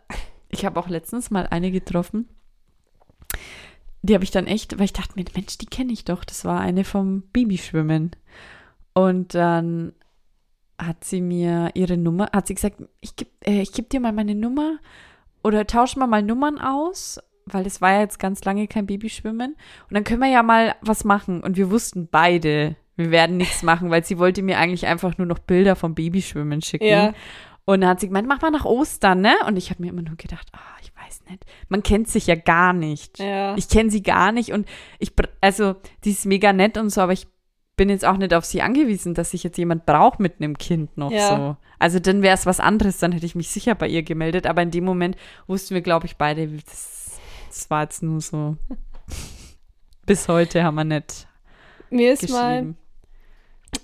Ich habe auch letztens mal eine getroffen. Die habe ich dann echt, weil ich dachte mir, Mensch, die kenne ich doch. Das war eine vom Babyschwimmen. Und dann hat sie mir ihre Nummer, hat sie gesagt, ich gebe äh, ich geb dir mal meine Nummer oder tauschen wir mal Nummern aus, weil das war ja jetzt ganz lange kein Babyschwimmen. Und dann können wir ja mal was machen. Und wir wussten beide, wir werden nichts machen, weil sie wollte mir eigentlich einfach nur noch Bilder vom Babyschwimmen schicken. Ja. Und dann hat sie gemeint, mach mal nach Ostern, ne? Und ich habe mir immer nur gedacht, ah, weiß nicht. Man kennt sich ja gar nicht. Ja. Ich kenne sie gar nicht und ich, also, die ist mega nett und so, aber ich bin jetzt auch nicht auf sie angewiesen, dass ich jetzt jemand brauche mit einem Kind noch Ja. so. Also dann wäre es was anderes, dann hätte ich mich sicher bei ihr gemeldet, aber in dem Moment wussten wir, glaube ich, beide, das, das war jetzt nur so. Bis heute haben wir nicht Mir ist mal.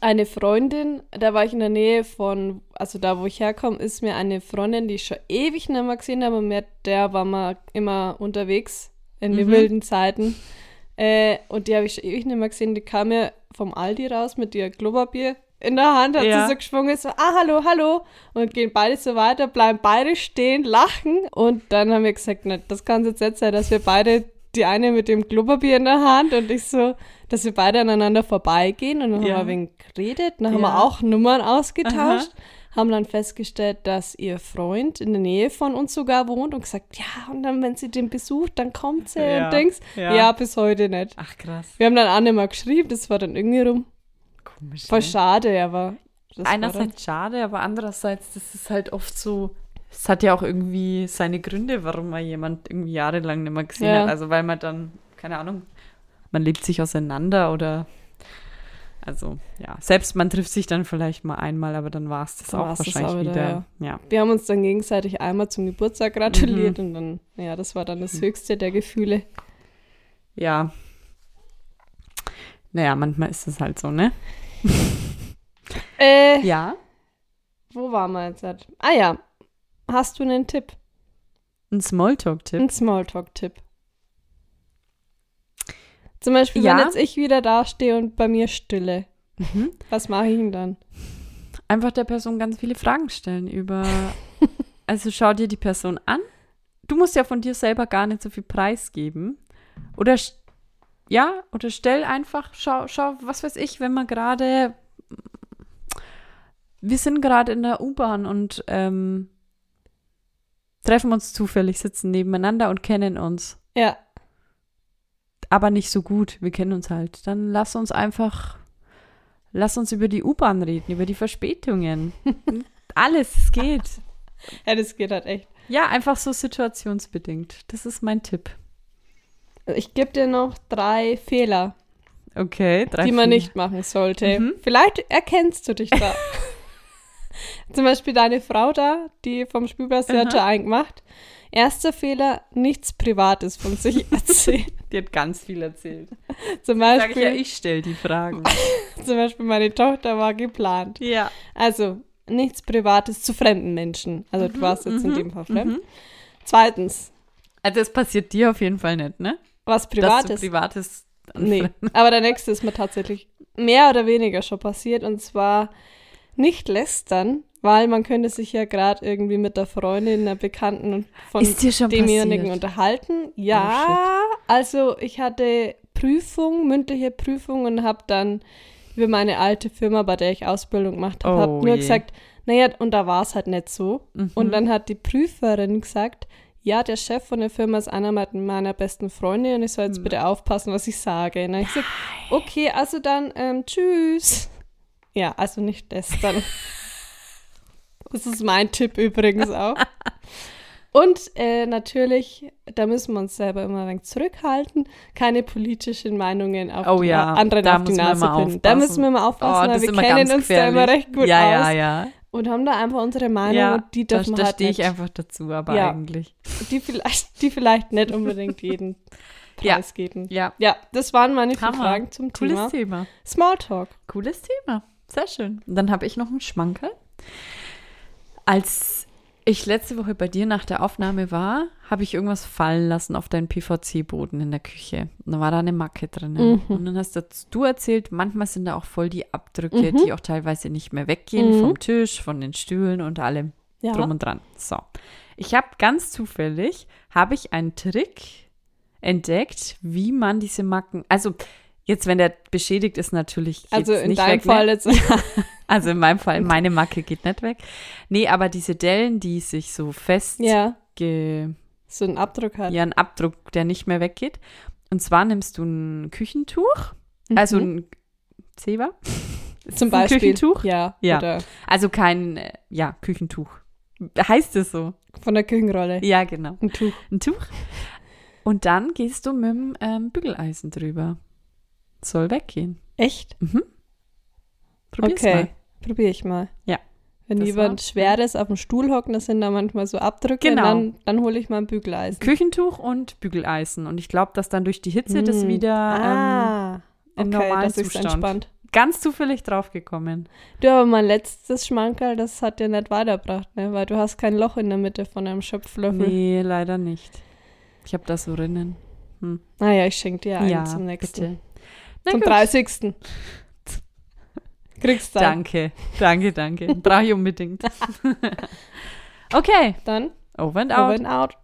Eine Freundin, da war ich in der Nähe von, also da, wo ich herkomme, ist mir eine Freundin, die ich schon ewig nicht mehr gesehen habe, mit der war man immer unterwegs in den Mhm. wilden Zeiten. Äh, und die habe ich schon ewig nicht mehr gesehen. Die kam mir vom Aldi raus mit ihr Klopapier in der Hand, hat Ja. sie so geschwungen, so, ah, hallo, hallo. Und gehen beide so weiter, bleiben beide stehen, lachen. Und dann haben wir gesagt, ne, das kann jetzt nicht sein, dass wir beide, die eine mit dem Klopapier in der Hand und ich so, dass wir beide aneinander vorbeigehen. Und dann Ja. haben wir ein wenig geredet, dann haben Ja. wir auch Nummern ausgetauscht. Haben dann festgestellt, dass ihr Freund in der Nähe von uns sogar wohnt und gesagt, ja, und dann, wenn sie den besucht, dann kommt sie Ja, und denkst, ja. ja. bis heute nicht. Ach krass. Wir haben dann auch nicht mal geschrieben, das war dann irgendwie rum. Komisch. Voll ne? schade, aber. Einerseits schade, aber andererseits, das ist halt oft so, es hat ja auch irgendwie seine Gründe, warum man jemand irgendwie jahrelang nicht mehr gesehen Ja. hat. Also weil man dann, keine Ahnung, man lebt sich auseinander oder also ja, selbst man trifft sich dann vielleicht mal einmal, aber dann war es das Dann auch wahrscheinlich wieder, wieder. ja. Wir haben uns dann gegenseitig einmal zum Geburtstag gratuliert Mhm. und dann, ja, das war dann das höchste der Gefühle. Ja. Naja, manchmal ist es halt so, ne? Äh, Ja. wo waren wir jetzt? Ah ja, hast du einen Tipp? Ein Smalltalk-Tipp. Ein Smalltalk-Tipp. Zum Beispiel, Ja. wenn jetzt ich wieder dastehe und bei mir stille. Mhm. Was mache ich denn dann? einfach der Person ganz viele Fragen stellen über. also schau dir die Person an. Du musst ja von dir selber gar nicht so viel preisgeben. Oder ja, oder stell einfach, schau, schau, was weiß ich, wenn man gerade. Wir sind gerade in der U-Bahn und ähm, treffen uns zufällig, sitzen nebeneinander und kennen uns. Ja, aber nicht so gut. Wir kennen uns halt. Dann lass uns einfach, Lass uns über die U-Bahn reden, über die Verspätungen. Alles, es geht. Ja, das geht halt echt. Ja, einfach so situationsbedingt. Das ist mein Tipp. Ich gebe dir noch drei Fehler, Okay, drei, die man vier. nicht machen sollte. Mhm. Vielleicht erkennst du dich da. Zum Beispiel deine Frau da, die vom Spielplatz, die hat Aha. schon einen gemacht. Erster Fehler, nichts Privates von sich erzählen. Die hat ganz viel erzählt. Zum Sag ich Beispiel, ja, ich stelle die Fragen. zum Beispiel meine Tochter war geplant. ja. Also, nichts Privates zu fremden Menschen. Also, du warst jetzt in mhm, dem Fall fremd. Zweitens, Also das passiert dir auf jeden Fall nicht, ne? was Dass du Privates. Privates Nee, aber der nächste ist mir tatsächlich mehr oder weniger schon passiert und zwar nicht lästern, weil man könnte sich ja gerade irgendwie mit der Freundin, einer Bekannten und von demjenigen unterhalten. Ja, also ich hatte Prüfung, mündliche Prüfung und habe dann über meine alte Firma, bei der ich Ausbildung gemacht habe, Oh hab nur je. gesagt, naja, und da war es halt nicht so. Mhm. Und dann hat die Prüferin gesagt, ja, der Chef von der Firma ist einer meiner besten Freunde und ich soll jetzt Hm. bitte aufpassen, was ich sage. Und dann ich gesagt, okay, also dann ähm, tschüss. Ja, also nicht das dann. Das ist mein Tipp übrigens auch. Und äh, natürlich, da müssen wir uns selber immer ein wenig zurückhalten, keine politischen Meinungen auf Oh die, ja, anderen da auf die Nase binden. Da müssen wir mal aufpassen, Oh, weil wir kennen uns da immer recht gut ja, aus Ja, ja, und haben da einfach unsere Meinung ja. und die Da, dürfen da halt stehe ich einfach dazu, aber Ja. eigentlich. die vielleicht, die vielleicht nicht unbedingt jeden Ja. preisgeben. Ja. Ja, das waren meine vier. Fragen zum Cooles Thema Thema. Smalltalk. Cooles Thema. Sehr schön. Und dann habe ich noch einen Schmankerl. Als ich letzte Woche bei dir nach der Aufnahme war, habe ich irgendwas fallen lassen auf deinen PVC-Boden in der Küche. Und da war da eine Macke drin. Mhm. Und dann hast du erzählt, manchmal sind da auch voll die Abdrücke, Mhm. die auch teilweise nicht mehr weggehen Mhm. vom Tisch, von den Stühlen und allem Ja. drum und dran. So. Ich habe ganz zufällig, habe ich einen Trick entdeckt, wie man diese Macken, also jetzt, wenn der beschädigt ist, natürlich Also in deinem weg, ne? Fall jetzt. Also in meinem Fall, meine Macke geht nicht weg. Nee, aber diese Dellen, die sich so fest, ja, so einen Abdruck hat. ja, ein Abdruck, der nicht mehr weggeht. Und zwar nimmst du ein Küchentuch, also Mhm. ein Zewa. Ist Zum ein Beispiel. Küchentuch? Ja, Ja. Also kein, äh, ja, Küchentuch. Heißt es so? von der Küchenrolle. Ja, genau. Ein Tuch. Ein Tuch. Und dann gehst du mit dem ähm, Bügeleisen drüber. Soll weggehen. Echt? Probier's okay, mal. probiere ich mal. Ja. Wenn Das jemand war- Schweres auf dem Stuhl hocken, das sind da manchmal so Abdrücke, Genau. dann, dann hole ich mal ein Bügeleisen. Küchentuch und Bügeleisen. Und ich glaube, dass dann durch die Hitze das Mm. wieder ähm, ah, in okay, normalen das ist Zustand. entspannt. ganz zufällig draufgekommen. Du, aber mein letztes Schmankerl, das hat dir nicht weitergebracht, ne? Weil du hast kein Loch in der Mitte von einem Schöpflöffel. Nee, leider nicht. Ich habe das so rinnen. Hm. Naja, ich schenke dir einen ja, zum nächsten. bitte. Na Zum gut. 30. Kriegst du. Danke, danke, danke. Brauche ich unbedingt. okay, Dann over and over out. and out.